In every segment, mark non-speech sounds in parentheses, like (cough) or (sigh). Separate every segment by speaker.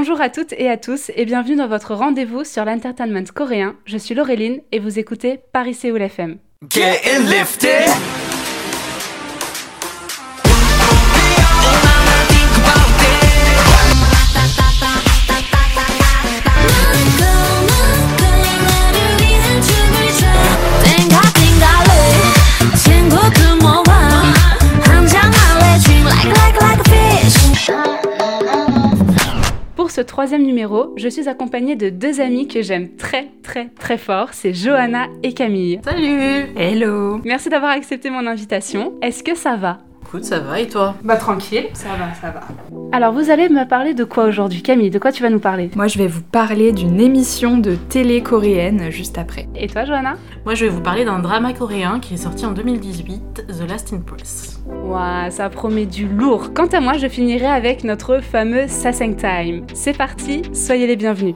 Speaker 1: Bonjour à toutes et à tous et bienvenue dans votre rendez-vous sur l'entertainment coréen. Je suis Laureline et vous écoutez Paris Séoul FM.
Speaker 2: Getting lifted.
Speaker 1: Troisième numéro, je suis accompagnée de deux amies que j'aime très très très fort, c'est Johanna et Camille.
Speaker 3: Salut
Speaker 4: Hello
Speaker 1: Merci d'avoir accepté mon invitation. Est-ce que ça va?
Speaker 3: Écoute, ça va et toi
Speaker 4: Bah tranquille, ça va, ça va.
Speaker 1: Alors vous allez me parler de quoi aujourd'hui Camille, de quoi tu vas nous parler?
Speaker 4: Moi je vais vous parler d'une émission de télé coréenne juste après.
Speaker 1: Et toi Johanna?
Speaker 3: Moi, je vais vous parler d'un drama coréen qui est sorti en 2018, The Last Impress.
Speaker 1: Ouah, ça promet du lourd. Quant à moi, je finirai avec notre fameux Saseng Time. C'est parti, soyez les bienvenus.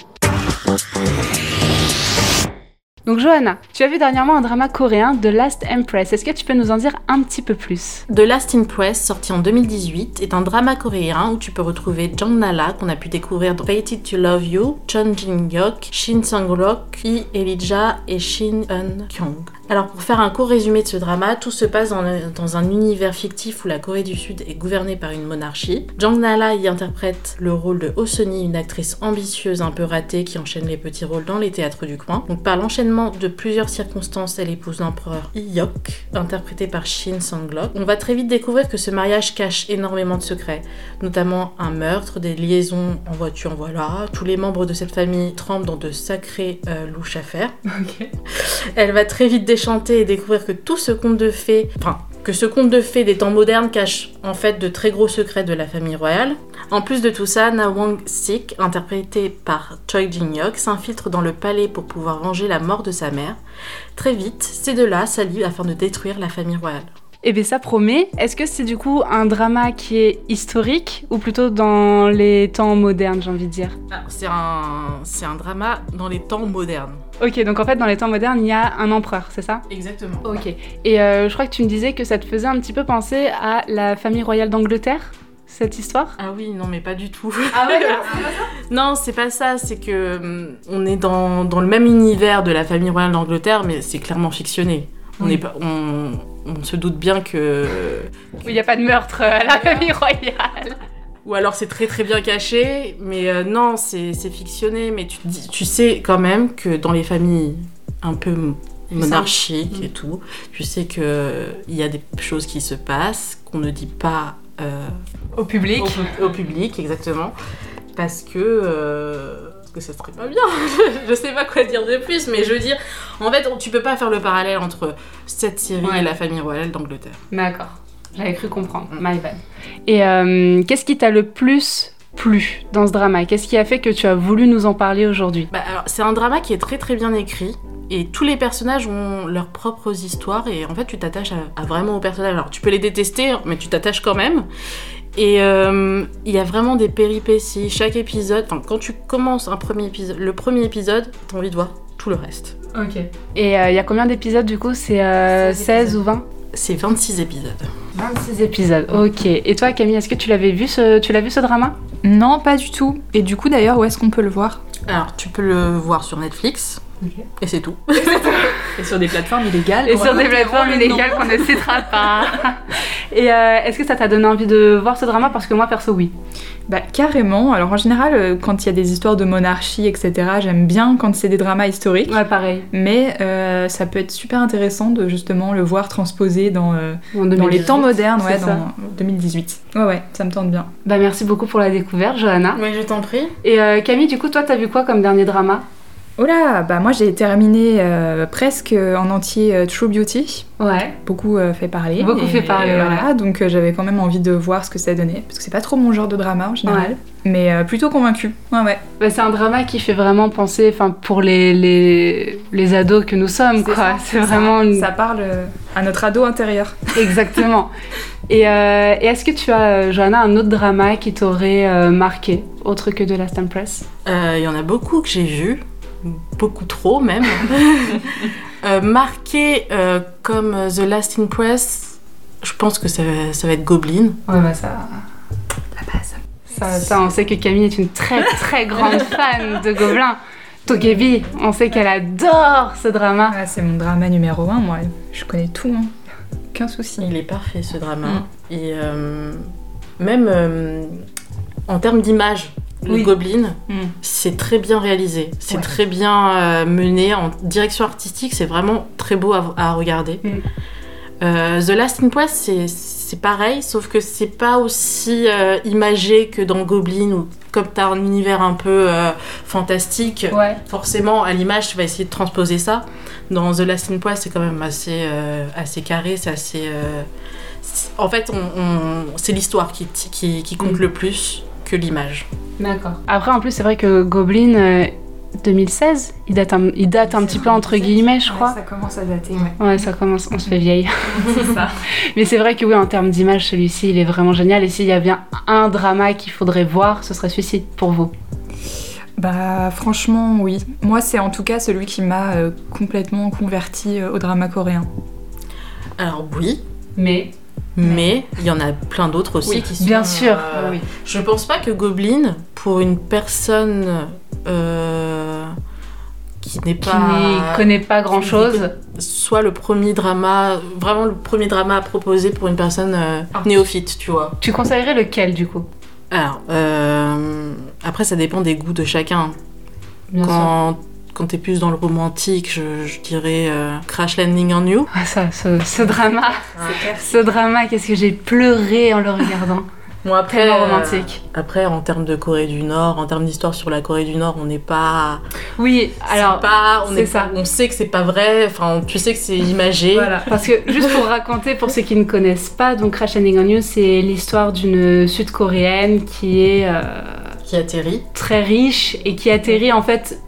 Speaker 1: Donc Johanna, tu as vu dernièrement un drama coréen, The Last Empress. Est-ce que tu peux nous en dire un petit peu plus?
Speaker 3: The Last Impress, sorti en 2018, est un drama coréen où tu peux retrouver Jang Nala, qu'on a pu découvrir dans Fated to Love You, Chun Jin-hyuk, Shin Sang-rok, Lee Elijah et Shin Eun-kyung. Alors pour faire un court résumé de ce drama, tout se passe dans, le- dans un univers fictif où la Corée du Sud est gouvernée par une monarchie. Jang Nala y interprète le rôle de Oh-seoni, une actrice ambitieuse un peu ratée qui enchaîne les petits rôles dans les théâtres du coin. Donc par l'enchaînement de plusieurs circonstances, elle épouse l'empereur Hyok, interprété par Shin Sang-lok. On va très vite découvrir que ce mariage cache énormément de secrets, notamment un meurtre, des liaisons en voiture, voilà. Tous les membres de cette famille trempent dans de sacrées euh, louches affaires.
Speaker 4: Ok.
Speaker 3: Elle va très vite déchanter et découvrir que tout ce conte de fées, enfin, que ce conte de fées des temps modernes cache en fait de très gros secrets de la famille royale. En plus de tout ça, Na Wang Sik, interprété par Choi Jin-hyuk, s'infiltre dans le palais pour pouvoir venger la mort de sa mère. Très vite, ces deux-là s'allient afin de détruire la famille royale.
Speaker 1: Eh bien ça promet. Est-ce que c'est du coup un drama qui est historique ou plutôt dans les temps modernes, j'ai envie de dire?
Speaker 3: Ah, C'est un, c'est un drama dans les temps modernes.
Speaker 1: Ok, donc en fait dans les temps modernes, il y a un empereur, c'est ça?
Speaker 3: Exactement.
Speaker 1: Ok. Et euh, je crois que tu me disais que ça te faisait un petit peu penser à la famille royale d'Angleterre, cette histoire?
Speaker 3: Ah oui, non mais pas du tout.
Speaker 1: Ah ouais (laughs)
Speaker 3: Non, c'est pas ça, c'est que hum, on est dans, dans le même univers de la famille royale d'Angleterre, mais c'est clairement fictionné. On,
Speaker 4: Oui.
Speaker 3: est pas, on, on se doute bien que.
Speaker 1: Il n'y a pas de meurtre à la famille royale.
Speaker 3: Ou alors c'est très très bien caché, mais euh, non, c'est fictionné, mais tu, sais quand même que dans les familles un peu monarchiques et tout, tu sais que il y a des choses qui se passent qu'on ne dit pas euh,
Speaker 4: Au public.
Speaker 3: au, au public, exactement, parce que euh, que ça serait pas bien. (laughs) je sais pas quoi dire de plus, mais je veux dire, en fait, tu peux pas faire le parallèle entre cette série
Speaker 1: Ouais.
Speaker 3: et la famille royale d'Angleterre.
Speaker 1: D'accord. J'avais cru comprendre.
Speaker 3: Mm.
Speaker 1: My bad. Et euh, qu'est-ce qui t'a le plus plu dans ce drama? Qu'est-ce qui a fait que tu as voulu nous en parler aujourd'hui?
Speaker 3: Bah, c'est un drama qui est très très bien écrit. Et tous les personnages ont leurs propres histoires et en fait tu t'attaches à, à vraiment aux personnages. Alors tu peux les détester mais tu t'attaches quand même. Et euh, il y a vraiment des péripéties. Chaque épisode, enfin quand tu commences un premier épisode, le premier épisode, t'as envie de voir tout le reste.
Speaker 1: Ok. Et euh, il y a combien d'épisodes du coup? C'est euh,
Speaker 3: 16
Speaker 1: 16 ou 20
Speaker 3: C'est 26 épisodes.
Speaker 1: 26 épisodes, ok. Et toi Camille, est-ce que tu l'avais vu ce, tu l'as vu ce drama?
Speaker 4: Non, pas du tout. Et du coup d'ailleurs, où est-ce qu'on peut le voir?
Speaker 3: Alors tu peux le voir sur Netflix et c'est tout. (laughs)
Speaker 4: Et sur des plateformes illégales.
Speaker 1: Et sur des plateformes illégales qu'on ne citera pas. (laughs) Et euh, est-ce que ça t'a donné envie de voir ce drama? Parce que moi perso oui.
Speaker 4: Bah carrément. Alors en général, euh, quand il y a des histoires de monarchie, etc., j'aime bien quand c'est des dramas historiques.
Speaker 1: Ouais pareil.
Speaker 4: Mais euh, ça peut être super intéressant de justement le voir transposé dans, euh, les
Speaker 1: 2018.
Speaker 4: temps modernes, ouais,
Speaker 1: ça.
Speaker 4: dans 2018. Ouais, ouais, ça me tente bien.
Speaker 1: Bah merci beaucoup pour la découverte Johanna.
Speaker 3: Oui, je t'en prie.
Speaker 1: Et euh, Camille, du coup toi t'as vu quoi comme dernier drama?
Speaker 4: Oh là, bah moi j'ai terminé euh, presque en entier euh, True Beauty.
Speaker 1: Ouais.
Speaker 4: Beaucoup euh, fait parler.
Speaker 1: Beaucoup
Speaker 4: Et,
Speaker 1: fait parler, ouais.
Speaker 4: Voilà, donc euh, j'avais quand même envie de voir ce que ça donnait. Parce que c'est pas trop mon genre de drama en général.
Speaker 1: Ouais.
Speaker 4: Mais euh, plutôt convaincue. Ouais, ouais.
Speaker 1: Bah, c'est un drama qui fait vraiment penser, enfin pour les, les, les ados que nous sommes, quoi.
Speaker 4: ça,
Speaker 1: C'est
Speaker 4: ça.
Speaker 1: vraiment une-
Speaker 4: Ça parle à notre ado intérieur. (laughs)
Speaker 1: exactement. et euh, et est-ce que tu as, Johanna, un autre drama qui t'aurait euh, marqué, autre que The Last Empress?
Speaker 3: Euh, Il y en a beaucoup que j'ai vus, beaucoup trop même. (laughs) Euh, marqué euh, comme The Last Impress, je pense que ça, va- ça va être Goblin.
Speaker 1: Ouais, bah ça.
Speaker 4: La base.
Speaker 1: Ça, ça, on sait que Camille est une très très grande (laughs) fan de Gobelin. Togebi, on sait qu'elle adore ce drama.
Speaker 4: Ah, c'est mon drama numéro un, moi. Je connais tout, hein. Aucun souci.
Speaker 3: Il est parfait ce drama.
Speaker 4: Mm.
Speaker 3: Et euh, même euh, en termes d'image, le
Speaker 1: Oui.
Speaker 3: Goblin,
Speaker 1: Mm.
Speaker 3: c'est très bien réalisé. C'est
Speaker 4: Ouais.
Speaker 3: très bien euh, mené en direction artistique. C'est vraiment très beau à, à regarder.
Speaker 1: Mm.
Speaker 3: Euh, The Last Impress, c'est c'est pareil, sauf que c'est pas aussi euh, imagé que dans Goblin ou comme t'as un univers un peu fantastique.
Speaker 1: Ouais.
Speaker 3: Forcément, à l'image, tu vas essayer de transposer ça. Dans The Last in Poise, c'est quand même assez, assez carré, c'est assez. En fait, on, on- c'est l'histoire qui, qui, qui compte
Speaker 1: Mm.
Speaker 3: le plus que l'image.
Speaker 1: D'accord. Après, en plus, c'est vrai que Goblin euh, 2016, il date un, il date un petit peu entre guillemets, je crois.
Speaker 4: ça commence à dater, ouais.
Speaker 1: Ouais, ça commence, on se fait vieille. (laughs)
Speaker 4: c'est ça. (laughs)
Speaker 1: Mais c'est vrai que oui, en termes d'image, celui-ci, il est vraiment génial. Et s'il y a bien un drama qu'il faudrait voir, ce serait celui-ci pour vous.
Speaker 4: Bah franchement oui. Moi c'est en tout cas celui qui m'a euh, complètement converti euh, au drama coréen.
Speaker 3: Alors, oui,
Speaker 1: Mais
Speaker 3: mais il y en a plein d'autres aussi
Speaker 1: Oui,
Speaker 3: qui sont.
Speaker 1: bien sûr.
Speaker 3: euh,
Speaker 1: oui.
Speaker 3: Je pense pas que Goblin, pour une personne euh, qui n'est
Speaker 1: Qui
Speaker 3: pas.
Speaker 1: n'y connaît pas grand-chose.
Speaker 3: soit le premier drama, vraiment le premier drama à proposer pour une personne euh,
Speaker 1: Ah.
Speaker 3: néophyte, tu vois.
Speaker 1: Tu conseillerais lequel du coup?
Speaker 3: Alors, euh, après, ça dépend des goûts de chacun.
Speaker 1: Bien sûr.
Speaker 3: Quand, t'es plus dans le romantique, je, je dirais euh, Crash Landing on You.
Speaker 1: Ah, ça, ce, ce drama, ce drama, qu'est-ce que j'ai pleuré en le regardant.
Speaker 3: Bon, après,
Speaker 1: Tellement
Speaker 3: euh,
Speaker 1: romantique.
Speaker 3: après, en termes de Corée du Nord, en termes d'histoire sur la Corée du Nord, on n'est pas.
Speaker 1: Oui, alors.
Speaker 3: c'est pas, on est
Speaker 1: ça.
Speaker 3: On sait que c'est pas vrai. Enfin, tu sais que c'est imagé.
Speaker 1: Voilà, parce que juste pour raconter pour ceux qui ne connaissent pas, donc Crash Landing on You, c'est l'histoire d'une sud-coréenne qui est euh,
Speaker 3: Qui atterrit.
Speaker 1: très riche et qui atterrit en fait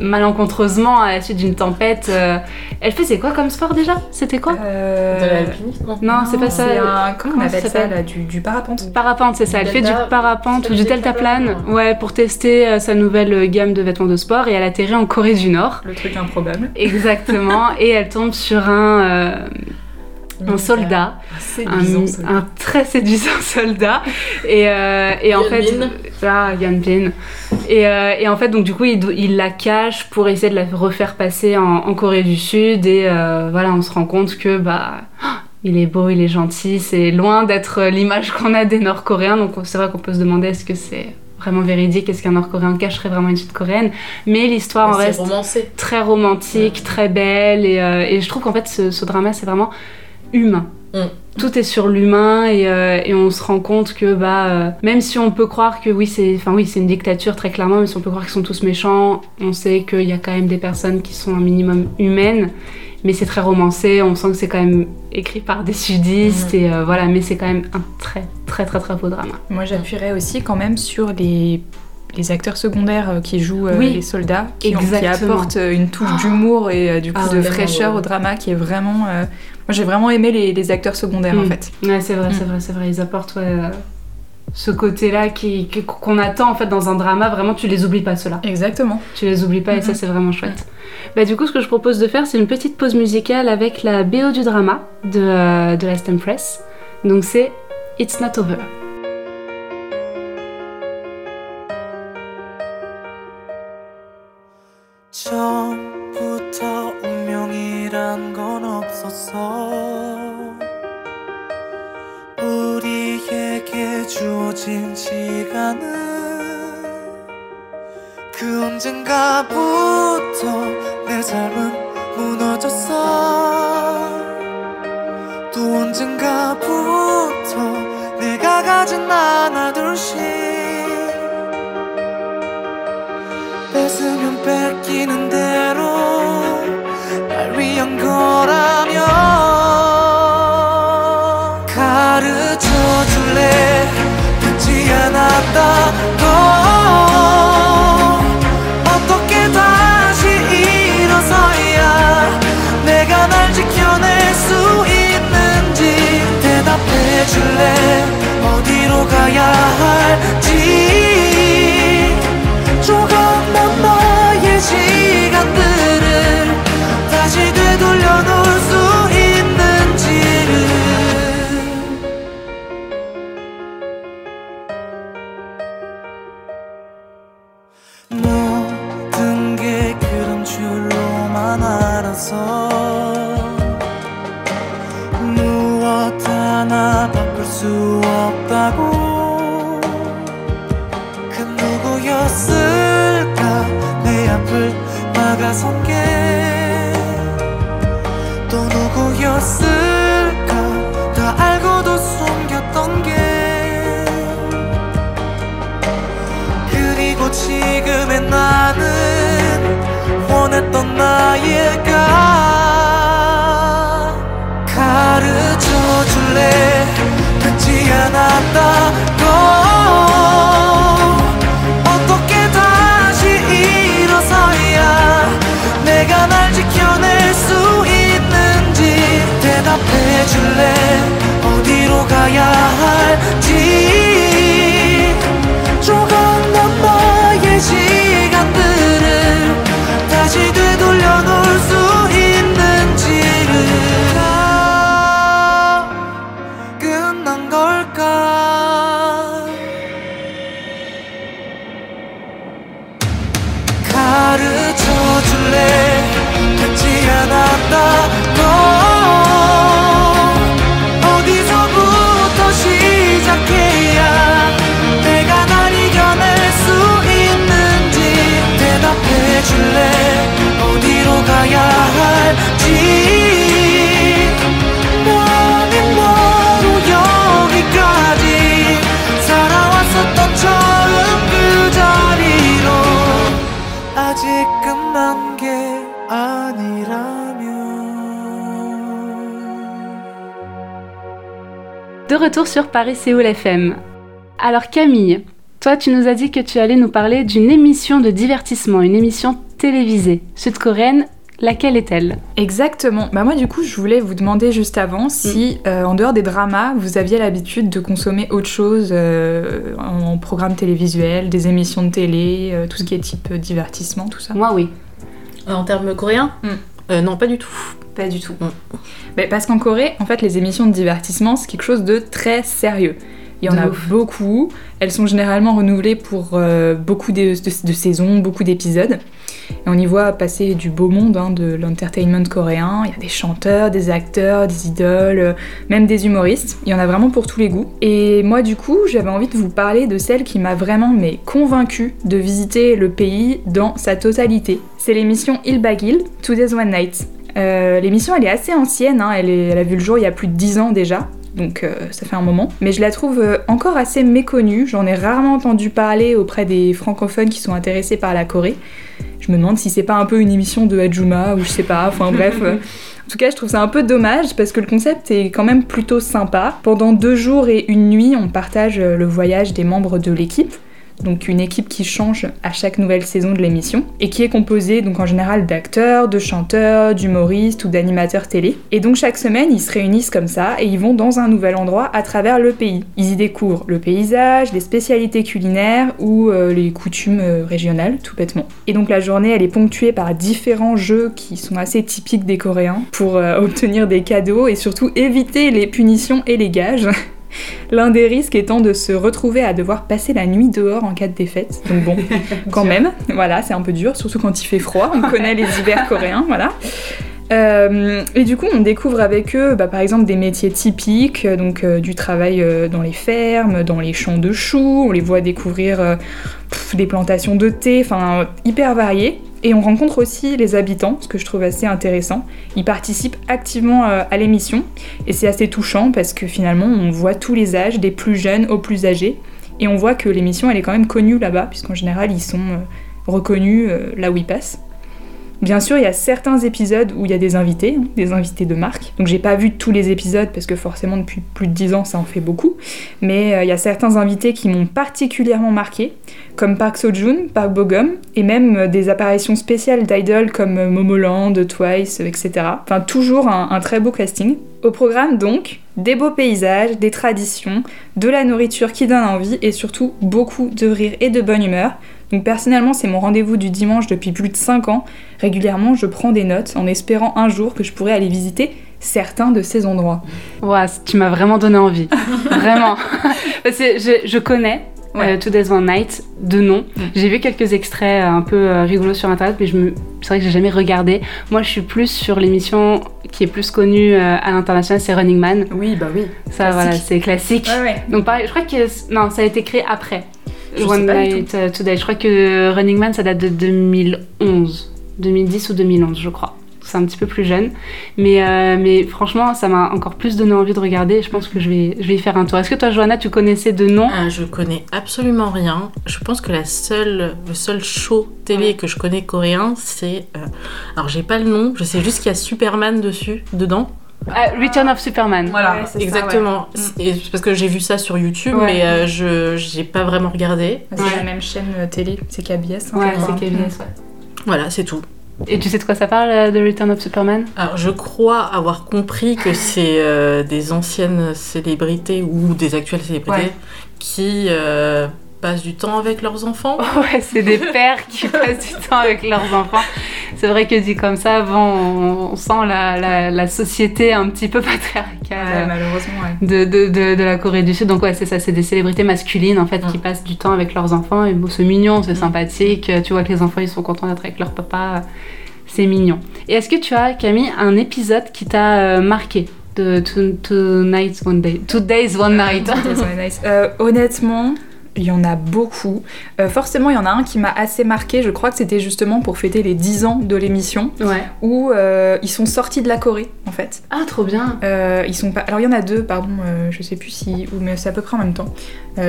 Speaker 1: malencontreusement à la suite d'une tempête. euh, Elle faisait quoi comme sport déjà? C'était quoi?
Speaker 4: Euh,
Speaker 3: De l'alpinisme, non
Speaker 1: Non, c'est pas ça.
Speaker 4: C'est un... Comment on appelle
Speaker 1: ça
Speaker 4: ça
Speaker 1: s'appelle?
Speaker 4: là du, du parapente
Speaker 1: Parapente, c'est ça. Elle fait du
Speaker 3: Delta-
Speaker 1: parapente ou du deltaplane,
Speaker 3: deltaplane.
Speaker 1: ouais, pour tester euh, sa nouvelle gamme de vêtements de sport et elle atterrit en Corée du Nord.
Speaker 4: Le truc improbable.
Speaker 1: Exactement, et elle tombe sur un, euh, un soldat, un, un très séduisant (laughs) soldat, et, euh, et en fait, ah, Yeon Bin. Et, euh, et en fait, donc du coup, il, il la cache pour essayer de la refaire passer en, en Corée du Sud, et euh, voilà, on se rend compte que bah. (gasps) Il est beau, il est gentil, c'est loin d'être l'image qu'on a des Nord-Coréens, donc c'est vrai qu'on peut se demander est-ce que c'est vraiment véridique, est-ce qu'un Nord-Coréen cacherait vraiment une Sud-Coréenne, mais l'histoire en
Speaker 3: C'est
Speaker 1: reste
Speaker 3: romancé.
Speaker 1: très romantique, très belle, et, euh, et je trouve qu'en fait ce, ce drama c'est vraiment humain.
Speaker 3: Mm.
Speaker 1: Tout est sur l'humain et, euh, et on se rend compte que bah euh, même si on peut croire que oui c'est enfin oui c'est une dictature très clairement, mais si on peut croire qu'ils sont tous méchants, on sait qu'il y a quand même des personnes qui sont un minimum humaines. Mais c'est très romancé, on sent que c'est quand même écrit par des sudistes et euh, voilà, mais c'est quand même un très très très très beau drama.
Speaker 4: Moi j'appuierais aussi quand même sur les, les acteurs secondaires qui jouent
Speaker 1: Oui.
Speaker 4: les soldats, qui, ont- qui apportent une touche d'humour et du coup
Speaker 3: Ah,
Speaker 4: de fraîcheur
Speaker 3: ouais.
Speaker 4: au drama qui est vraiment... Moi j'ai vraiment aimé les, les acteurs secondaires en
Speaker 1: Mm.
Speaker 4: fait.
Speaker 1: Ouais, c'est vrai,
Speaker 4: Mm.
Speaker 1: c'est vrai, c'est vrai. Ils apportent ouais, euh, ce côté-là qui- qu'on attend en fait dans un drama. Vraiment, tu les oublies pas ceux-là.
Speaker 4: Exactement.
Speaker 1: Tu les oublies pas et ça,
Speaker 4: Mhm.
Speaker 1: c'est vraiment chouette. Bah, du coup, ce que je propose de faire, c'est une petite pause musicale avec la BO du drama de, euh, de Last Empress. Donc, c'est It's Not Over.
Speaker 2: 언젠가부터 내 삶은 무너졌어. 또 언젠가부터 내가 가진 하나 둘씩 뺏으면 뺏기는 대로 날 위한 거라면 Jesus. 夜
Speaker 1: De retour sur Paris Séoul FM. Alors Camille, toi tu nous as dit que tu allais nous parler d'une émission de divertissement, une émission télévisée sud-coréenne. Laquelle est-elle?
Speaker 4: Exactement. Bah moi du coup je voulais vous demander juste avant si euh, en dehors des dramas vous aviez l'habitude de consommer autre chose euh, en programme télévisuel, des émissions de télé, euh, tout ce qui est type divertissement, tout ça?
Speaker 1: Moi oui.
Speaker 3: En termes coréens?
Speaker 4: Mm.
Speaker 3: Euh, Non, pas du tout.
Speaker 4: Pas du tout.
Speaker 3: Mm.
Speaker 4: Bah, parce qu'en Corée, en fait, les émissions de divertissement, c'est quelque chose de très sérieux. Il y en
Speaker 1: De
Speaker 4: a
Speaker 1: ouf.
Speaker 4: beaucoup. Elles sont généralement renouvelées pour euh, beaucoup de, de- de saisons, beaucoup d'épisodes. Et on y voit passer du beau monde hein, de l'entertainment coréen. Il y a des chanteurs, des acteurs, des idoles, euh, même des humoristes. Il y en a vraiment pour tous les goûts. Et moi, du coup, j'avais envie de vous parler de celle qui m'a vraiment mais convaincue de visiter le pays dans sa totalité. C'est l'émission Il Bagil, Two Days One Night. Euh, L'émission, elle est assez ancienne, hein, elle, est- elle a vu le jour il y a plus de 10 ans déjà. Donc euh, ça fait un moment. Mais je la trouve euh, encore assez méconnue. J'en ai rarement entendu parler auprès des francophones qui sont intéressés par la Corée. Je me demande si c'est pas un peu une émission de Hajuma ou je sais pas. Enfin bref. (laughs) En tout cas, je trouve ça un peu dommage parce que le concept est quand même plutôt sympa. Pendant deux jours et une nuit, on partage le voyage des membres de l'équipe. Donc une équipe qui change à chaque nouvelle saison de l'émission et qui est composée donc en général d'acteurs, de chanteurs, d'humoristes ou d'animateurs télé. Et donc chaque semaine, ils se réunissent comme ça et ils vont dans un nouvel endroit à travers le pays. Ils y découvrent le paysage, les spécialités culinaires ou euh, les coutumes euh, régionales, tout bêtement. Et donc la journée, elle est ponctuée par différents jeux qui sont assez typiques des Coréens pour euh, (laughs) obtenir des cadeaux et surtout éviter les punitions et les gages. L'un des risques étant de se retrouver à devoir passer la nuit dehors en cas de défaite. Donc bon, (laughs) quand même, voilà, c'est un peu dur, surtout quand il fait froid. On (laughs) connaît les hivers coréens, voilà. Euh, et du coup, on découvre avec eux, bah, par exemple, des métiers typiques, euh, donc euh, du travail euh, dans les fermes, dans les champs de choux. On les voit découvrir pff, des plantations de thé, enfin hyper variés. Et on rencontre aussi les habitants, ce que je trouve assez intéressant. Ils participent activement euh, à l'émission et c'est assez touchant parce que finalement, on voit tous les âges, des plus jeunes aux plus âgés. Et on voit que l'émission, elle est quand même connue là-bas, puisqu'en général, ils sont euh, reconnus euh, là où ils passent. Bien sûr, il y a certains épisodes où il y a des invités, hein, des invités de marque. Donc j'ai pas vu tous les épisodes parce que forcément depuis plus de 10 ans ça en fait beaucoup. Mais euh, il y a certains invités qui m'ont particulièrement marqué, comme Park Seo-joon, Park Bo-gum, et même euh, des apparitions spéciales d'idoles comme euh, Momoland, Twice, etc. Enfin toujours un très beau casting. Au programme donc, des beaux paysages, des traditions, de la nourriture qui donne envie et surtout beaucoup de rire et de bonne humeur. Donc personnellement, c'est mon rendez-vous du dimanche depuis plus de 5 ans. Régulièrement, je prends des notes en espérant un jour que je pourrais aller visiter certains de ces endroits.
Speaker 1: Ouah, tu m'as vraiment donné envie. (laughs) vraiment. Parce que je, je connais,
Speaker 4: Ouais.
Speaker 1: euh, Two Days One Night, de nom.
Speaker 4: Mm.
Speaker 1: J'ai vu quelques extraits euh, un peu euh, rigolos sur internet, mais je me... c'est vrai que j'ai jamais regardé. Moi, je suis plus sur l'émission qui est plus connue euh, à l'international, c'est Running Man.
Speaker 4: Oui, bah oui.
Speaker 1: Ça,
Speaker 4: Classique.
Speaker 1: voilà, c'est classique.
Speaker 4: Ouais, ouais.
Speaker 1: Donc pareil, je crois que non, ça a été créé après. One Night uh, Today. Je crois que Running Man ça date de 2011, 2010 ou 2011, je crois. C'est un petit peu plus jeune, mais euh, mais franchement, ça m'a encore plus donné envie de regarder. Je pense que je vais je vais y faire un tour. Est-ce que toi, Johanna, tu connaissais de nom?
Speaker 3: Ah, je connais absolument rien. Je pense que la seule, le seul show télé que je connais coréen, c'est. euh, alors, j'ai pas le nom, je sais juste qu'il y a Superman dessus, dedans.
Speaker 1: Ah, Return of Superman.
Speaker 4: Voilà, Ouais, ça,
Speaker 3: exactement.
Speaker 4: ouais.
Speaker 3: C'est parce que j'ai vu ça sur YouTube,
Speaker 1: Ouais.
Speaker 3: mais euh, je j'ai pas vraiment regardé.
Speaker 4: C'est
Speaker 1: Ouais.
Speaker 4: la même chaîne euh, télé, c'est KBS. hein,
Speaker 1: Ouais, c'est KBS.
Speaker 3: Voilà, c'est tout.
Speaker 1: Et tu sais de quoi ça parle, euh, The Return of Superman?
Speaker 3: Alors, je crois avoir compris que (laughs) c'est euh, des anciennes célébrités ou des actuelles célébrités
Speaker 1: Ouais.
Speaker 3: qui euh, passent du temps avec leurs enfants. (laughs)
Speaker 1: Ouais, c'est des pères qui (laughs) passent du temps avec leurs enfants. C'est vrai que dit comme ça, bon, on, sent la, la, la société un petit peu (laughs) patriarcale.
Speaker 4: Ouais,
Speaker 1: euh,
Speaker 4: malheureusement, ouais.
Speaker 1: de, de, de, de la Corée du Sud. Donc ouais, c'est ça, c'est des célébrités masculines en fait qui
Speaker 3: Mm.
Speaker 1: passent du temps avec leurs enfants. Et bon, c'est mignon, c'est sympathique. Tu vois que les enfants ils sont contents d'être avec leur papa. C'est mignon. Et est-ce que tu as, Camille, un épisode qui t'a euh, marqué de two, Two Nights One Day Two Days One Night?
Speaker 4: Very nice. Euh, honnêtement, il y en a beaucoup. Euh, forcément, il y en a un qui m'a assez marqué. Je crois que c'était justement pour fêter les 10 ans de l'émission,
Speaker 1: Ouais.
Speaker 4: où euh, ils sont sortis de la Corée, en fait.
Speaker 1: Ah, trop bien.
Speaker 4: Euh, ils sont pas... Alors il y en a deux, pardon, je sais plus si... ou- Mais c'est à peu près en même temps.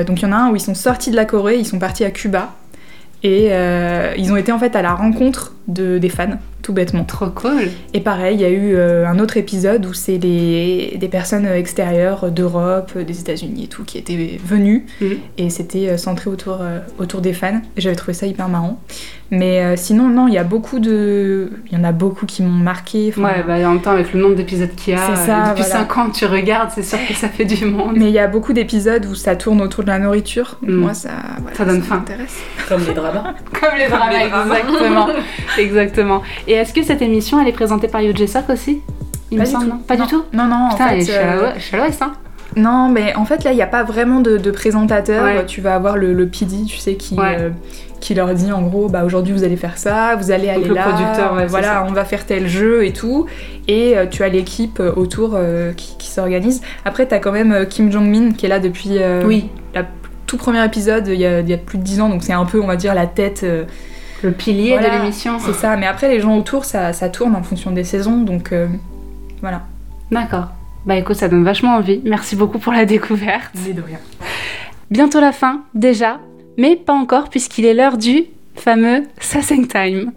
Speaker 4: Donc il y en a un où ils sont sortis de la Corée, ils sont partis à Cuba. Et ils ont été en fait à la rencontre de, des fans, tout bêtement.
Speaker 1: Trop cool.
Speaker 4: Et pareil, il y a eu euh, un autre épisode où c'est les- des personnes extérieures d'Europe, euh, des États-Unis et tout qui étaient venues.
Speaker 1: Mhm.
Speaker 4: Et c'était euh, centré autour, euh, autour des fans. J'avais trouvé ça hyper marrant. Mais euh, sinon, non, il y a beaucoup de. Il y en a beaucoup qui m'ont marqué. enfin,
Speaker 1: Ouais, bah en même temps, avec le nombre d'épisodes qu'il y a,
Speaker 4: ça,
Speaker 1: euh, depuis
Speaker 4: voilà.
Speaker 1: 5 ans, tu regardes, c'est sûr que ça fait du monde.
Speaker 4: Mais il y a beaucoup d'épisodes où ça tourne autour de la nourriture.
Speaker 1: Mm.
Speaker 4: Moi, ça, voilà,
Speaker 1: Ça donne faim.
Speaker 4: m'intéresse. (laughs)
Speaker 3: Comme les dramas.
Speaker 1: Comme les dramas,
Speaker 3: les dramas.
Speaker 1: exactement. exactement. Et est-ce que cette émission, elle est présentée par Yoo Jae-sok aussi? Il
Speaker 4: Pas
Speaker 1: me semble,
Speaker 4: tout.
Speaker 1: non Pas
Speaker 4: Non.
Speaker 1: du tout?
Speaker 4: Non, non,
Speaker 1: Putain,
Speaker 4: en fait.
Speaker 1: à
Speaker 4: euh,
Speaker 1: l'ouest- chez à l'ouest, hein
Speaker 4: Non, mais en fait, là, il n'y a pas vraiment de, de présentateur.
Speaker 1: Ouais.
Speaker 4: Tu vas avoir le, le PD, tu sais, qui,
Speaker 1: Ouais.
Speaker 4: euh, qui leur dit en gros, bah aujourd'hui vous allez faire ça, vous allez aller
Speaker 1: le
Speaker 4: là,
Speaker 1: producteur, ouais, c'est
Speaker 4: voilà, on va faire tel jeu et tout. Et euh, tu as l'équipe autour euh, qui, qui s'organise. Après, tu as quand même Kim Jong-min qui est là depuis
Speaker 1: Oui.
Speaker 4: la tout premier épisode, il y, a, il y a plus de 10 ans, donc c'est un peu, on va dire, la tête.
Speaker 1: Le pilier
Speaker 4: Voilà.
Speaker 1: de l'émission.
Speaker 4: c'est ça. Mais après, les gens autour, ça, ça tourne en fonction des saisons, donc euh, voilà.
Speaker 1: D'accord. Bah écoute, ça donne vachement envie. Merci beaucoup pour la découverte.
Speaker 4: De rien.
Speaker 1: Bientôt la fin, déjà, mais pas encore puisqu'il est l'heure du fameux Sasseng Time.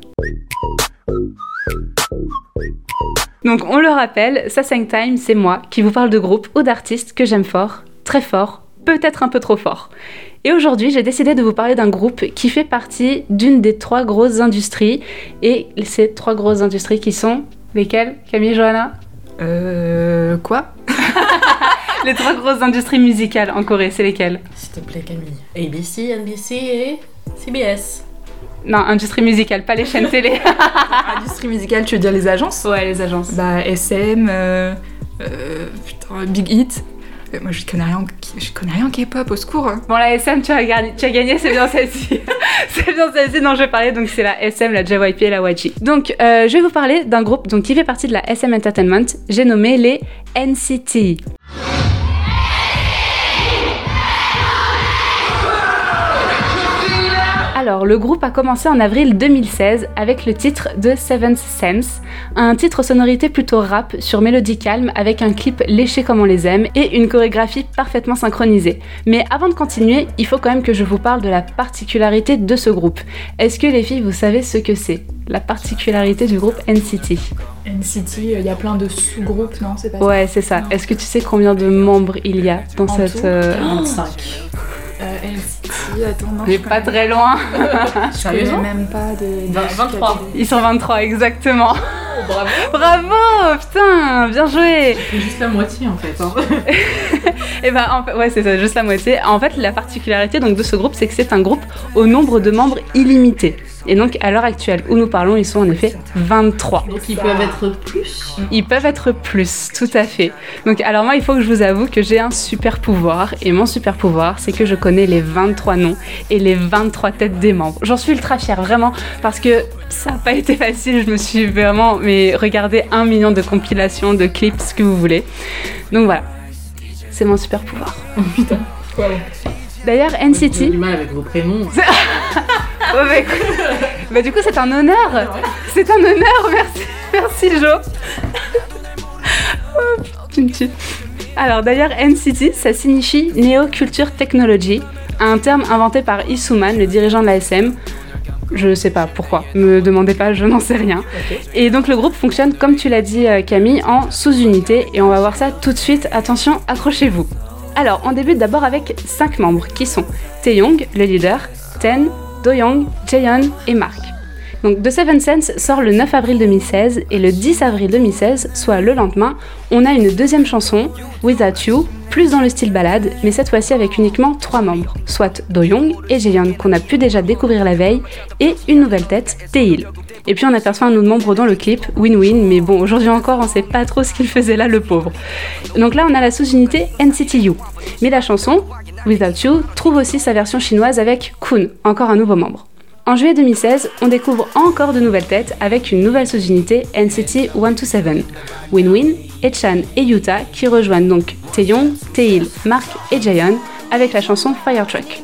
Speaker 1: Donc on le rappelle, Sasseng Time, c'est moi qui vous parle de groupes ou d'artistes que j'aime fort, très fort, peut-être un peu trop fort. Et aujourd'hui, j'ai décidé de vous parler d'un groupe qui fait partie d'une des trois grosses industries. Et ces trois grosses industries qui sont lesquelles Camille et Johanna?
Speaker 4: Euh. Quoi? (laughs)
Speaker 1: Les trois grosses industries musicales en Corée, c'est lesquelles?
Speaker 3: S'il te plaît, Camille. ABC, NBC et CBS.
Speaker 1: Non, industrie musicale, pas les chaînes télé. (laughs)
Speaker 4: Industrie musicale, tu veux dire les agences?
Speaker 1: Ouais, les agences.
Speaker 4: Bah SM, euh, euh, putain, Big Hit. Moi je connais rien, en- je connais rien en K-pop, au secours. hein.
Speaker 1: Bon, la SM, tu as gagné, tu as gagné c'est bien celle-ci. (laughs) c'est bien celle-ci dont je vais parler, donc c'est la SM, la JYP et la YG. Donc, euh, je vais vous parler d'un groupe donc, qui fait partie de la SM Entertainment. J'ai nommé les NCT. Alors, le groupe a commencé en avril 2016 avec le titre de Seventh Sense, un titre sonorité plutôt rap sur mélodie calme avec un clip léché comme on les aime et une chorégraphie parfaitement synchronisée. Mais avant de continuer, il faut quand même que je vous parle de la particularité de ce groupe. Est-ce que les filles, vous savez ce que c'est La particularité du groupe NCT.
Speaker 4: NCT, il y a plein de sous-groupes, non C'est pas
Speaker 1: Ouais, c'est ça. Est-ce que tu sais combien de membres il y a dans
Speaker 4: En
Speaker 1: cette...
Speaker 4: tout
Speaker 1: euh,
Speaker 3: 25.
Speaker 4: Euh, NCT, attends, non. Je
Speaker 1: pas
Speaker 4: connais-
Speaker 1: très loin. (laughs)
Speaker 4: Je connais
Speaker 3: Sérieusement
Speaker 4: même pas de. de
Speaker 3: 23.
Speaker 1: Ils sont 23, exactement.
Speaker 3: Bravo
Speaker 1: Bravo Putain, bien joué
Speaker 3: C'est juste la moitié en fait. hein. (laughs)
Speaker 1: Et bah, en fait, ouais, c'est ça, juste la moitié. En fait, la particularité donc, de ce groupe, c'est que c'est un groupe au nombre de membres illimité. Et donc, à l'heure actuelle où nous parlons, ils sont en effet 23.
Speaker 3: Donc ils peuvent être plus?
Speaker 1: Ils peuvent être plus, tout à fait. Donc, alors moi, il faut que je vous avoue que j'ai un super pouvoir. Et mon super pouvoir, c'est que je connais les 23 noms et les 23 têtes des membres. J'en suis ultra fière, vraiment, parce que ça n'a pas été facile. Je me suis vraiment, mais regardé un million de compilations, de clips, ce que vous voulez. Donc voilà, c'est mon super pouvoir. D'ailleurs,
Speaker 3: J'ai
Speaker 1: NCT.
Speaker 3: du mal avec vos prénoms. (laughs)
Speaker 1: Bah, écoute, bah, du coup, c'est un honneur. C'est un honneur, merci, merci Jo. Oh, tu me tues. Alors d'ailleurs, NCT, ça signifie Neo Culture Technology, un terme inventé par Isuman, le dirigeant de la SM. Je sais pas pourquoi, me demandez pas, je n'en sais rien. Et donc le groupe fonctionne, comme tu l'as dit euh, Camille, en sous-unité et on va voir ça tout de suite. Attention, accrochez-vous. Alors, on débute d'abord avec 5 membres qui sont Taeyong, le leader, Ten, Doyoung, Jaehyun et Mark. Donc The Seven Sense sort le 9 avril 2016 et le 10 avril 2016, soit le lendemain, on a une deuxième chanson, Without You, plus dans le style ballade, mais cette fois-ci avec uniquement trois membres, soit Doyoung et Jaehyun qu'on a pu déjà découvrir la veille, et une nouvelle tête, Taeil. Et puis on aperçoit un autre membre dans le clip, Win-Win, mais bon, aujourd'hui encore, on sait pas trop ce qu'il faisait là, le pauvre. Donc là, on a la sous-unité NCT U. Mais la chanson, Without You, trouve aussi sa version chinoise avec Kun, encore un nouveau membre. En juillet 2016, on découvre encore de nouvelles têtes avec une nouvelle sous-unité NCT 127, Win-Win, Echan et Yuta qui rejoignent donc Taeyong, Taeil, Mark et Jaehyun avec la chanson Fire Truck.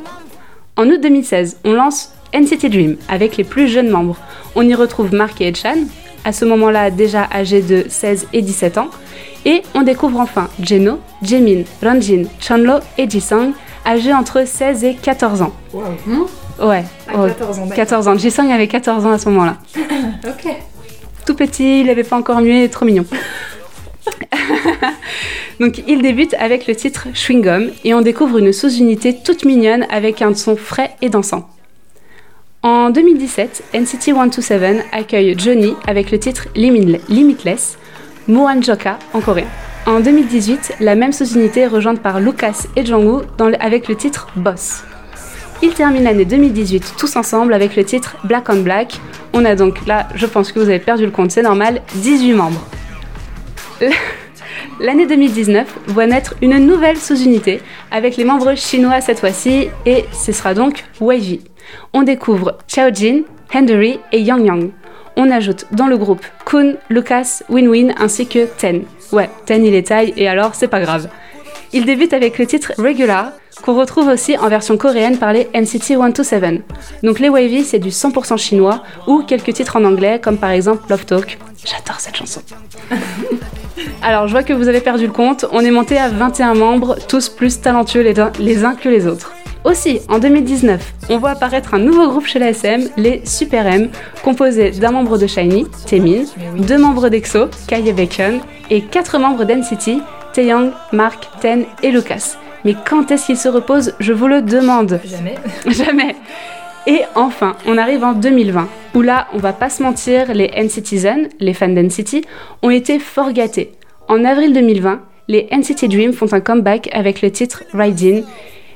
Speaker 1: En août 2016, on lance NCT Dream avec les plus jeunes membres. On y retrouve Mark et Echan, à ce moment-là déjà âgés de 16 et 17 ans, et on découvre enfin Jeno, Jaemin, Ranjin, Chanlo et Jisung, âgés entre 16 et 14 ans.
Speaker 3: Hmm
Speaker 1: Ouais,
Speaker 4: À
Speaker 1: oh,
Speaker 4: 14 ans, d'accord.
Speaker 1: 14 ans. Avait 14 ans à ce moment-là. (coughs)
Speaker 4: Ok.
Speaker 1: Tout petit, il n'avait pas encore mué, trop mignon. (laughs) Donc il débute avec le titre Chewing Gum et on découvre une sous-unité toute mignonne avec un son frais et dansant. En 2017, NCT 127 accueille Johnny avec le titre Limitless, Muanjoka en coréen. En 2018, la même sous-unité est rejointe par Lucas et Jongwoo dans le- avec le titre Boss. Ils terminent l'année 2018 tous ensemble avec le titre Black on Black. On a donc là, je pense que vous avez perdu le compte, c'est normal, 18 membres. (laughs) L'année 2019 voit naître une nouvelle sous-unité avec les membres chinois cette fois-ci et ce sera donc Wavy. On découvre Xiaojin, Hendery et Yang Yang. On ajoute dans le groupe Kun, Lucas, Win-Win ainsi que Ten. Ouais, Ten il est taille et alors c'est pas grave. Il débute avec le titre Regular, qu'on retrouve aussi en version coréenne par les NCT 127. Donc les Wavy, c'est du 100% chinois ou quelques titres en anglais, comme par exemple Love Talk. J'adore cette chanson. (laughs) Alors, je vois que vous avez perdu le compte. On est monté à 21 membres, tous plus talentueux les uns, les uns que les autres. Aussi, en 2019, on voit apparaître un nouveau groupe chez la SM, les Super M, composé d'un membre de Shiny, Taemin, deux membres d'EXO, Kai et Bacon, et quatre membres d'NCT, Taeyong, Mark, Ten et Lucas. Mais quand est-ce qu'ils se reposent? Je vous le demande.
Speaker 4: Jamais. (laughs)
Speaker 1: Jamais. Et enfin, on arrive en 2020, où là, on va pas se mentir, les N-Citizen, les fans d'NCT, ont été fort gâtés. En avril 2020, les NCT Dream font un comeback avec le titre Riding.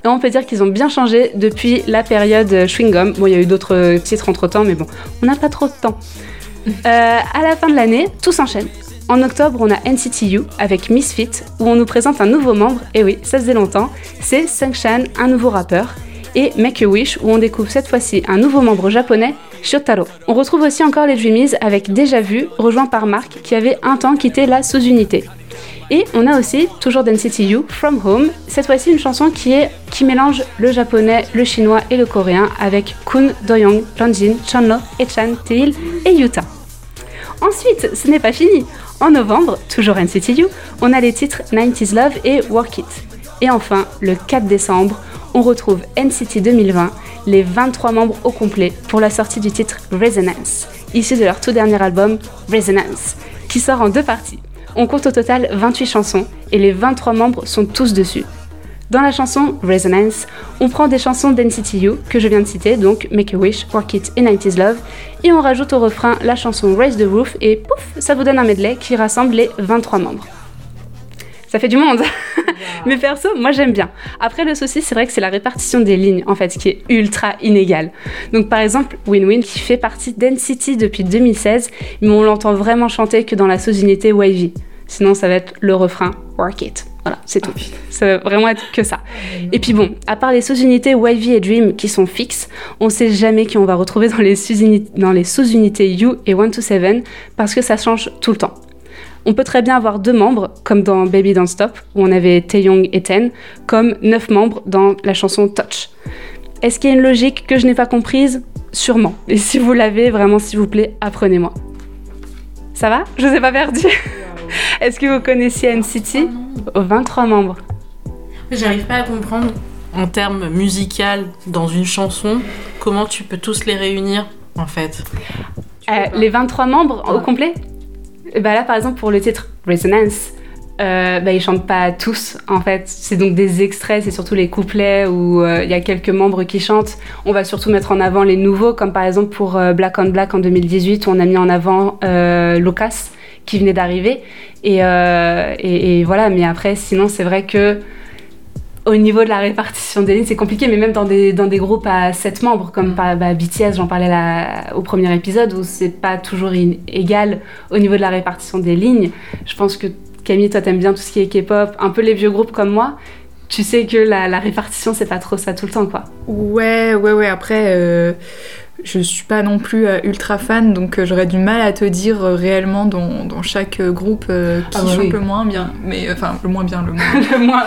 Speaker 1: Et on peut dire qu'ils ont bien changé depuis la période euh, Chewing Gum. Bon, il y a eu d'autres titres entre temps, mais bon, on n'a pas trop de temps. Euh, à la fin de l'année, tout s'enchaîne. En octobre, on a NCT U avec Misfit, où on nous présente un nouveau membre, et oui, ça faisait longtemps, c'est Sung-chan, un nouveau rappeur, et Make a Wish, où on découvre cette fois-ci un nouveau membre japonais, Shotaro. On retrouve aussi encore les Dreamies avec Déjà Vu, rejoint par Mark, qui avait un temps quitté la sous-unité. Et on a aussi, toujours d'NCT U, From Home, cette fois-ci une chanson qui, mélange le japonais, le chinois et le coréen avec Kun, Doyoung, Ranjin, Chanlo, Echan, Taeil et Yuta. Ensuite, ce n'est pas fini. En novembre, toujours NCT U, on a les titres 90s Love et Work It. Et enfin, le 4 décembre, on retrouve NCT 2020, les 23 membres au complet pour la sortie du titre Resonance, issu de leur tout dernier album Resonance, qui sort en deux parties. On compte au total 28 chansons et les 23 membres sont tous dessus. Dans la chanson Resonance, on prend des chansons d'NCT U que je viens de citer, donc Make a Wish, Work It et 90s Love, et on rajoute au refrain la chanson Raise the Roof et pouf, ça vous donne un medley qui rassemble les 23 membres. Ça fait du monde. (laughs) Mais perso, moi j'aime bien. Après, le souci, c'est vrai que c'est la répartition des lignes, en fait, qui est ultra inégale. Donc, par exemple, Win-Win, qui fait partie d'NCT depuis 2016, mais on l'entend vraiment chanter que dans la sous-unité Wavy. Sinon, ça va être le refrain Work It. Voilà, c'est tout. Ça va vraiment être que ça. Et puis bon, à part les sous-unités Wavy et Dream qui sont fixes, on sait jamais qui on va retrouver dans les sous-unités, sous-unités You et 1 to 7 parce que ça change tout le temps. On peut très bien avoir deux membres, comme dans Baby Don't Stop, où on avait Taeyong et Ten, comme neuf membres dans la chanson Touch. Est-ce qu'il y a une logique que je n'ai pas comprise? Sûrement. Et si vous l'avez, vraiment, s'il vous plaît, apprenez-moi. Ça va? Je vous ai pas perdu (laughs) Est-ce que vous connaissiez NCT 23 membres.
Speaker 3: J'arrive pas à comprendre en termes musical dans une chanson comment tu peux tous les réunir en fait.
Speaker 1: Euh, les 23 membres au complet bah Là, par exemple, pour le titre Resonance, euh, bah, ils chantent pas tous en fait. C'est donc des extraits, c'est surtout les couplets où euh, il y a quelques membres qui chantent. On va surtout mettre en avant les nouveaux, comme par exemple pour euh, Black on Black en 2018, où on a mis en avant euh, Lucas qui venait d'arriver. Et, euh, et, et voilà, mais après, sinon, c'est vrai que au niveau de la répartition des lignes, c'est compliqué, mais même dans des, dans des groupes à 7 membres, comme par, bah, BTS, j'en parlais là, au premier épisode, où c'est pas toujours égal au niveau de la répartition des lignes. Je pense que Camille, toi, t'aimes bien tout ce qui est K-pop, un peu les vieux groupes comme moi. Tu sais que la, la répartition, c'est pas trop ça tout le temps, quoi.
Speaker 4: Ouais, ouais, ouais. Après, euh, je suis pas non plus euh, ultra fan, donc euh, j'aurais du mal à te dire euh, réellement dans, dans chaque groupe euh, qui
Speaker 1: Ah
Speaker 4: chante
Speaker 1: oui.
Speaker 4: le moins bien. Mais enfin, le moins bien, le moins. (laughs)
Speaker 1: le moins.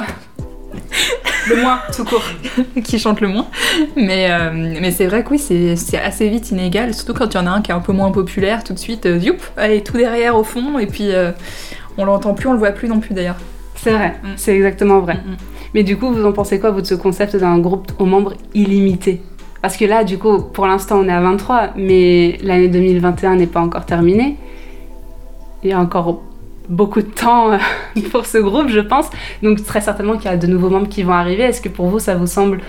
Speaker 1: (laughs) le moins, tout court. (laughs)
Speaker 4: qui chante le moins. Mais, euh, mais c'est vrai que oui, c'est assez vite inégal, surtout quand il y en a un qui est un peu moins populaire, tout de suite, euh, youp, allez, tout derrière au fond, et puis on l'entend plus, on le voit plus non plus d'ailleurs.
Speaker 1: C'est vrai,
Speaker 4: Mm.
Speaker 1: c'est exactement vrai.
Speaker 4: Mm, mm.
Speaker 1: Mais du coup, vous en pensez quoi, vous, de ce concept d'un groupe aux membres illimités? Parce que là, du coup, pour l'instant, on est à 23, mais l'année 2021 n'est pas encore terminée. Il y a encore beaucoup de temps euh, (laughs) pour ce groupe, je pense. Donc, très certainement qu'il y a de nouveaux membres qui vont arriver. Est-ce que pour vous, ça vous semble,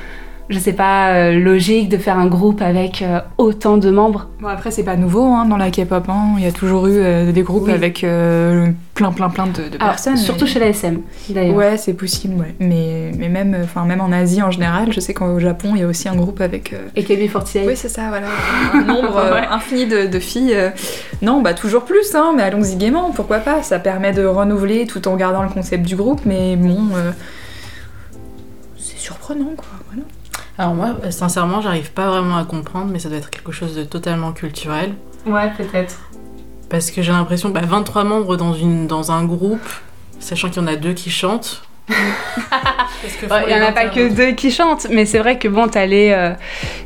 Speaker 1: je sais pas, euh, logique de faire un groupe avec euh, autant de membres
Speaker 4: Bon, après, c'est pas nouveau hein, dans la K-pop, hein. il y a toujours eu euh, des groupes
Speaker 1: Oui.
Speaker 4: avec plein, plein, plein de, de
Speaker 1: Alors,
Speaker 4: personnes.
Speaker 1: Surtout
Speaker 4: mais-
Speaker 1: chez la SM, d'ailleurs.
Speaker 4: Ouais, c'est possible, ouais. Mais, mais même, même en Asie en général, je sais qu'au Japon, il y a aussi un groupe avec.
Speaker 1: Et KB48.
Speaker 4: Oui, c'est ça, voilà. Un nombre (laughs)
Speaker 1: Ouais.
Speaker 4: infini de, de filles. Non, bah toujours plus, hein, mais allons-y gaiement, pourquoi pas. Ça permet de renouveler tout en gardant le concept du groupe, mais bon. C'est surprenant, quoi. Voilà.
Speaker 3: Alors moi, sincèrement, j'arrive pas vraiment à comprendre, mais ça doit être quelque chose de totalement culturel.
Speaker 1: Ouais, peut-être.
Speaker 3: Parce que j'ai l'impression, bah, 23 membres dans, une, dans un groupe, sachant qu'il y en a deux qui chantent. (laughs)
Speaker 1: Il y en a pas
Speaker 3: 21
Speaker 1: que deux qui chantent, mais c'est vrai que bon, t'as les, euh,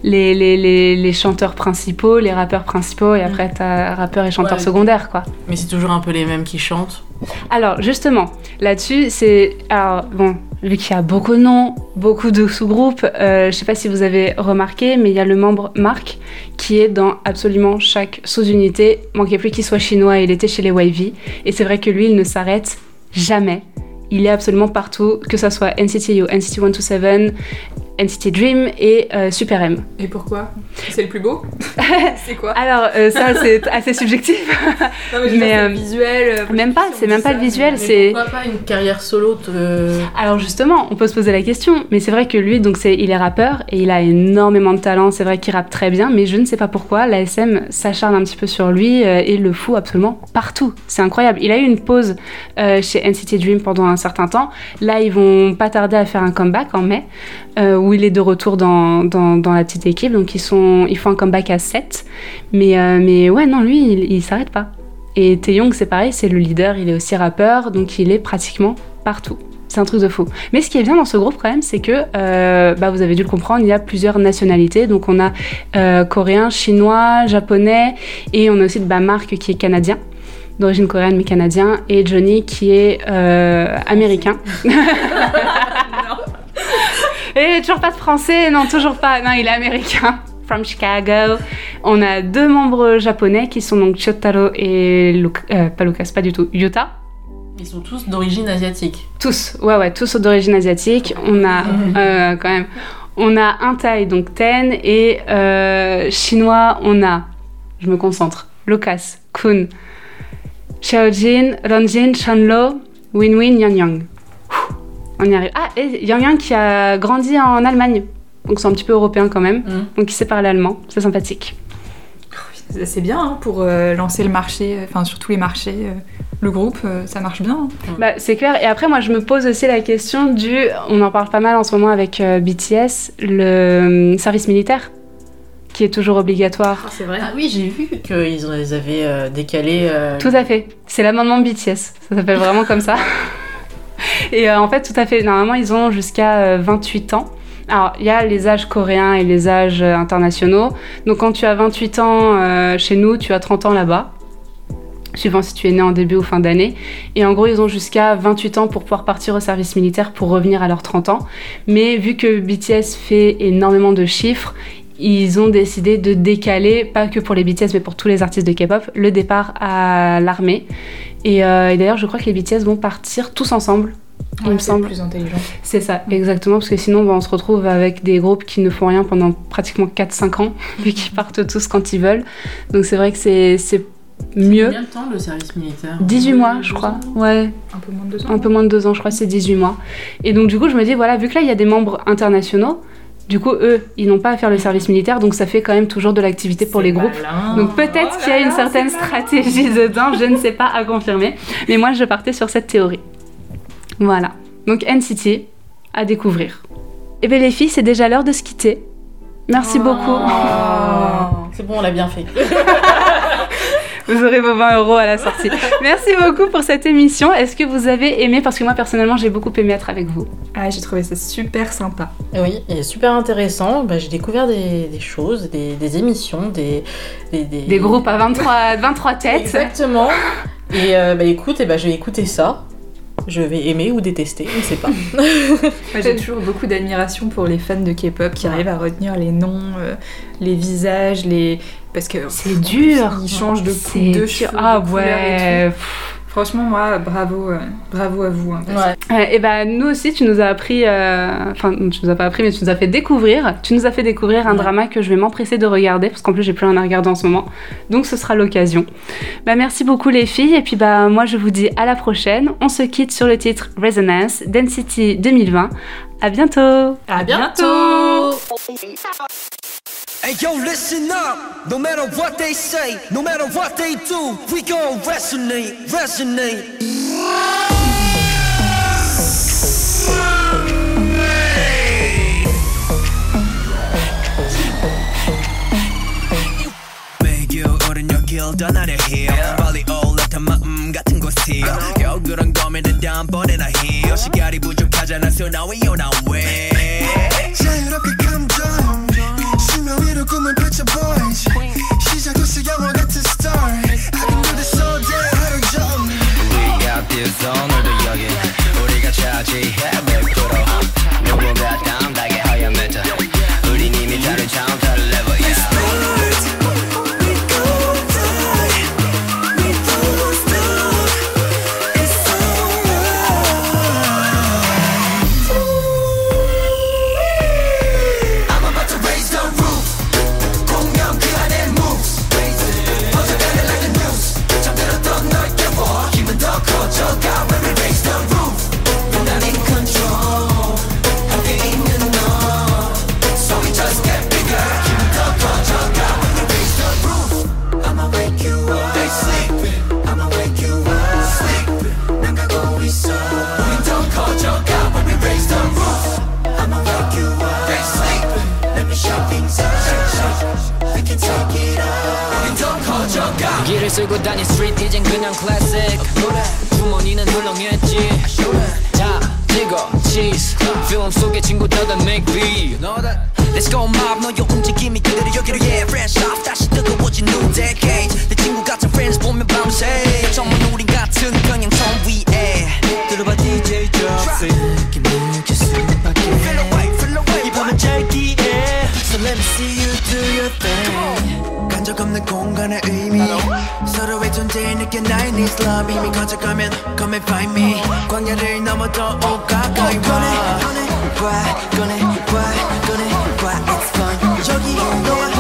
Speaker 1: les, les, les, les chanteurs principaux, les rappeurs principaux, et après t'as rappeurs et chanteurs
Speaker 3: Ouais.
Speaker 1: secondaires, quoi.
Speaker 3: Mais c'est toujours un peu les mêmes qui chantent.
Speaker 1: Alors, justement, là-dessus, c'est. Alors, bon, vu qu'il y a beaucoup de noms, beaucoup de sous-groupes, euh, je sais pas si vous avez remarqué, mais il y a le membre Marc qui est dans absolument chaque sous-unité. Manquait plus qu'il soit chinois, il était chez les Wavy. Et c'est vrai que lui, il ne s'arrête jamais. Il est absolument partout, que ça soit NCT U, NCT 127, NCT Dream et euh, Super M.
Speaker 4: Et pourquoi? C'est le plus beau? (laughs) C'est quoi?
Speaker 1: Alors, euh, ça, c'est assez subjectif. (laughs)
Speaker 4: Non, mais,
Speaker 1: euh,
Speaker 4: le visuel.
Speaker 1: même pas, c'est même pas
Speaker 4: ça,
Speaker 1: le visuel, c'est-
Speaker 3: Pourquoi pas une carrière solo te-
Speaker 1: Alors justement, on peut se poser la question, mais c'est vrai que lui, donc c'est, il est rappeur et il a énormément de talent. C'est vrai qu'il rappe très bien, mais je ne sais pas pourquoi l'ASM s'acharne un petit peu sur lui euh, et le fout absolument partout. C'est incroyable. Il a eu une pause chez NCT Dream pendant un certain temps. Là, ils vont pas tarder à faire un comeback en mai, où il est de retour dans, dans, la petite équipe. Donc ils sont, ils font un comeback à 7. Mais euh, mais ouais, non, lui, il, il s'arrête pas. Et Taeyong, c'est pareil, c'est le leader, il est aussi rappeur, donc il est pratiquement partout. C'est un truc de fou. Mais ce qui est bien dans ce groupe quand même, c'est que, euh, bah, vous avez dû le comprendre, il y a plusieurs nationalités. Donc on a euh, coréen, chinois, japonais, et on a aussi bah, Marc qui est canadien, d'origine coréenne mais canadien, et Johnny qui est euh, américain. (laughs) et toujours pas de français, non, toujours pas, non, il est américain. From Chicago. On a deux membres japonais qui sont donc Chotaro et euh, pas Lucas, pas du tout, Yuta.
Speaker 3: Ils sont tous d'origine asiatique.
Speaker 1: Tous, ouais, ouais, tous d'origine asiatique. On a (laughs) euh, quand même, on a un Thaï, donc Ten, et euh, chinois, on a, je me concentre, Lucas, Kun, Xiaojin, Ronjin, Shanlo, Winwin, Yang Yang. On y arrive. Ah, et Yang Yang qui a grandi en Allemagne, donc c'est un petit peu européen quand même,
Speaker 3: Mm.
Speaker 1: donc il sait parler allemand, c'est sympathique.
Speaker 4: C'est bien hein, pour euh, lancer le marché, euh, enfin sur tous les marchés. euh, le groupe, euh, ça marche bien. hein.
Speaker 1: Bah, c'est clair. Et après, moi, je me pose aussi la question du. On en parle pas mal en ce moment avec euh, BTS, le euh, service militaire, qui est toujours obligatoire.
Speaker 4: C'est vrai.
Speaker 3: Ah oui, j'ai vu qu'ils ont- ils avaient euh, décalé. euh,
Speaker 1: Tout à fait. C'est l'amendement BTS. Ça s'appelle vraiment comme ça. (laughs) (laughs) Et euh, en fait, tout à fait. Normalement, ils ont jusqu'à euh, 28 ans. Alors, il y a les âges coréens et les âges euh, internationaux. Donc, quand tu as 28 ans euh, chez nous, tu as 30 ans là-bas. Suivant si tu es né en début ou fin d'année. Et en gros, ils ont jusqu'à 28 ans pour pouvoir partir au service militaire pour revenir à leurs 30 ans. Mais vu que BTS fait énormément de chiffres, ils ont décidé de décaler, pas que pour les BTS, mais pour tous les artistes de K-pop, le départ à l'armée. Et, euh, et d'ailleurs, je crois que les BTS vont partir tous ensemble. Il
Speaker 4: Ouais,
Speaker 1: me
Speaker 4: c'est
Speaker 1: semble.
Speaker 4: plus intelligent.
Speaker 1: C'est ça, exactement, parce que sinon bah, on se retrouve avec des groupes qui ne font rien pendant pratiquement 4-5 ans, (laughs) vu qu'ils partent tous quand ils veulent. Donc c'est vrai que c'est c'est mieux.
Speaker 3: Combien de temps le service militaire?
Speaker 1: 18 mois, je crois. Ouais,
Speaker 4: Un peu moins de deux ans.
Speaker 1: un peu moins de 2 ans, je crois, c'est 18 mois. Et donc du coup, je me dis, voilà, vu que là, il y a des membres internationaux, du coup, eux, ils n'ont pas à faire le service militaire, donc ça fait quand même toujours de l'activité pour les groupes. Donc peut-être qu'il y a une certaine stratégie dedans, je ne sais pas à confirmer. Mais moi, je partais sur cette théorie. Voilà. Donc NCT à découvrir. Et bien les filles, c'est déjà l'heure de se quitter. Merci beaucoup.
Speaker 3: C'est bon, on l'a bien fait. (laughs)
Speaker 1: Vous aurez vos 20 euros à la sortie. (laughs) Merci beaucoup pour cette émission. Est-ce que vous avez aimé? Parce que moi, personnellement, j'ai beaucoup aimé être avec vous.
Speaker 4: Ah, j'ai trouvé ça super sympa.
Speaker 3: Oui, et super intéressant. Bah, j'ai découvert des, des choses, des, des émissions, des, des,
Speaker 1: Des groupes à 23, 23 têtes.
Speaker 3: Exactement. Et euh, bah écoute, eh ben, je vais écouter ça. Je vais aimer ou détester, je ne sais pas. (laughs)
Speaker 4: Moi, j'ai toujours beaucoup d'admiration pour les fans de K-pop qui arrivent à retenir les noms, euh, les visages, les. Parce que.
Speaker 1: C'est dur.
Speaker 4: Ils changent de coupe de cheveux.
Speaker 1: Ah
Speaker 4: de couleur et
Speaker 1: ouais.
Speaker 4: tout. Franchement, moi, bravo, euh, bravo à vous. hein,
Speaker 3: Ouais.
Speaker 1: Et ben nous aussi, tu nous as appris, euh, enfin tu nous as pas appris, mais tu nous as fait découvrir. Tu nous as fait découvrir un
Speaker 3: Ouais.
Speaker 1: drama que je vais m'empresser de regarder parce qu'en plus j'ai plus rien à regarder en ce moment. Donc ce sera l'occasion. Bah merci beaucoup les filles et puis bah moi je vous dis à la prochaine. On se quitte sur le titre Resonance Density 2020. À bientôt.
Speaker 3: À bientôt
Speaker 2: Hey yo, listen up. No matter what they say, no matter what they do, we gon' resonate, resonate. 매겨 오른 여길 떠나려 해 빨리 올라탄 마음 같은 곳이 겨우 그런 고민을 다음번에나 해 시간이 부족하잖아 so now we on our way 꿈을 펼쳐 boys 시작됐어 영화 같 Let's go mob 너의 움직임이 그대로 여기로 yeah Fresh off 다시 뜨거워진 new decade 내 친구 같은 friends 보면 밤새 정말 우린 같은 평행선 위에 들어봐 DJ Dropsy 느낄 수밖에 Feel away feel away 이 밤은 짧기에 So let me see you do your thing 간적 없는 공간의 의미 서로의 존재 느낀 나의 needs love 이미 거쳐가면 Come and find me 광야를 넘어 더욱 가까이 와 꺼내봐 꺼내봐 꺼내봐 It's fun 여기 너와 나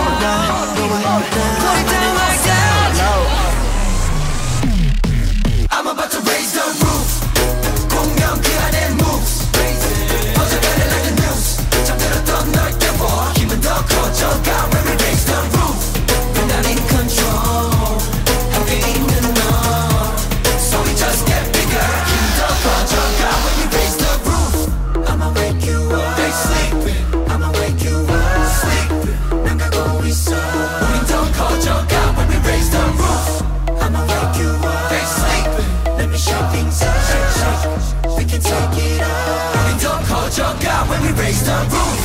Speaker 2: 너와 나 Put it down like that I'm about to raise the roof 공명 그 안에 moves 퍼져가는 like the news 잠들었던 널 깨워 힘은 더 커져가 the roof.